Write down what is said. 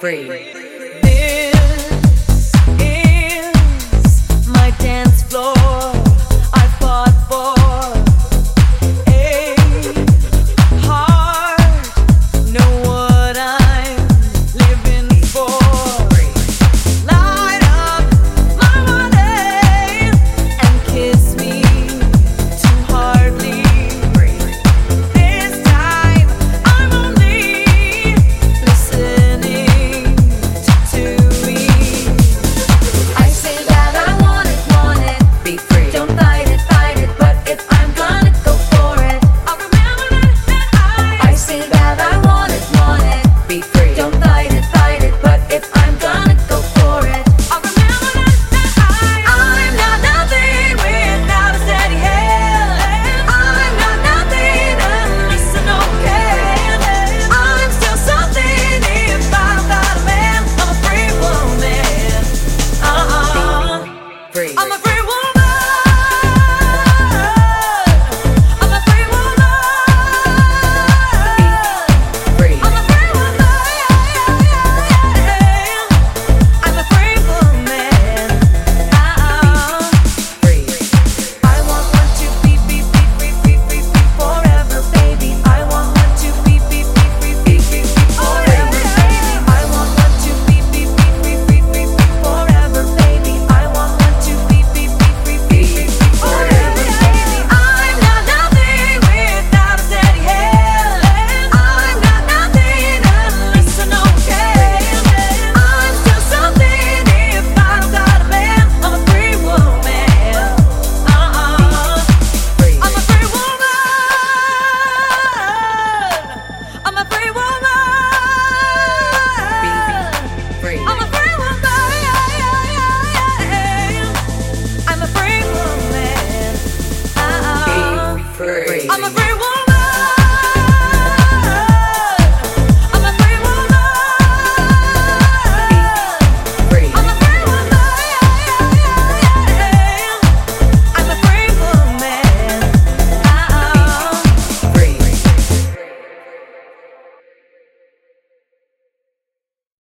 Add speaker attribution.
Speaker 1: free. everyone.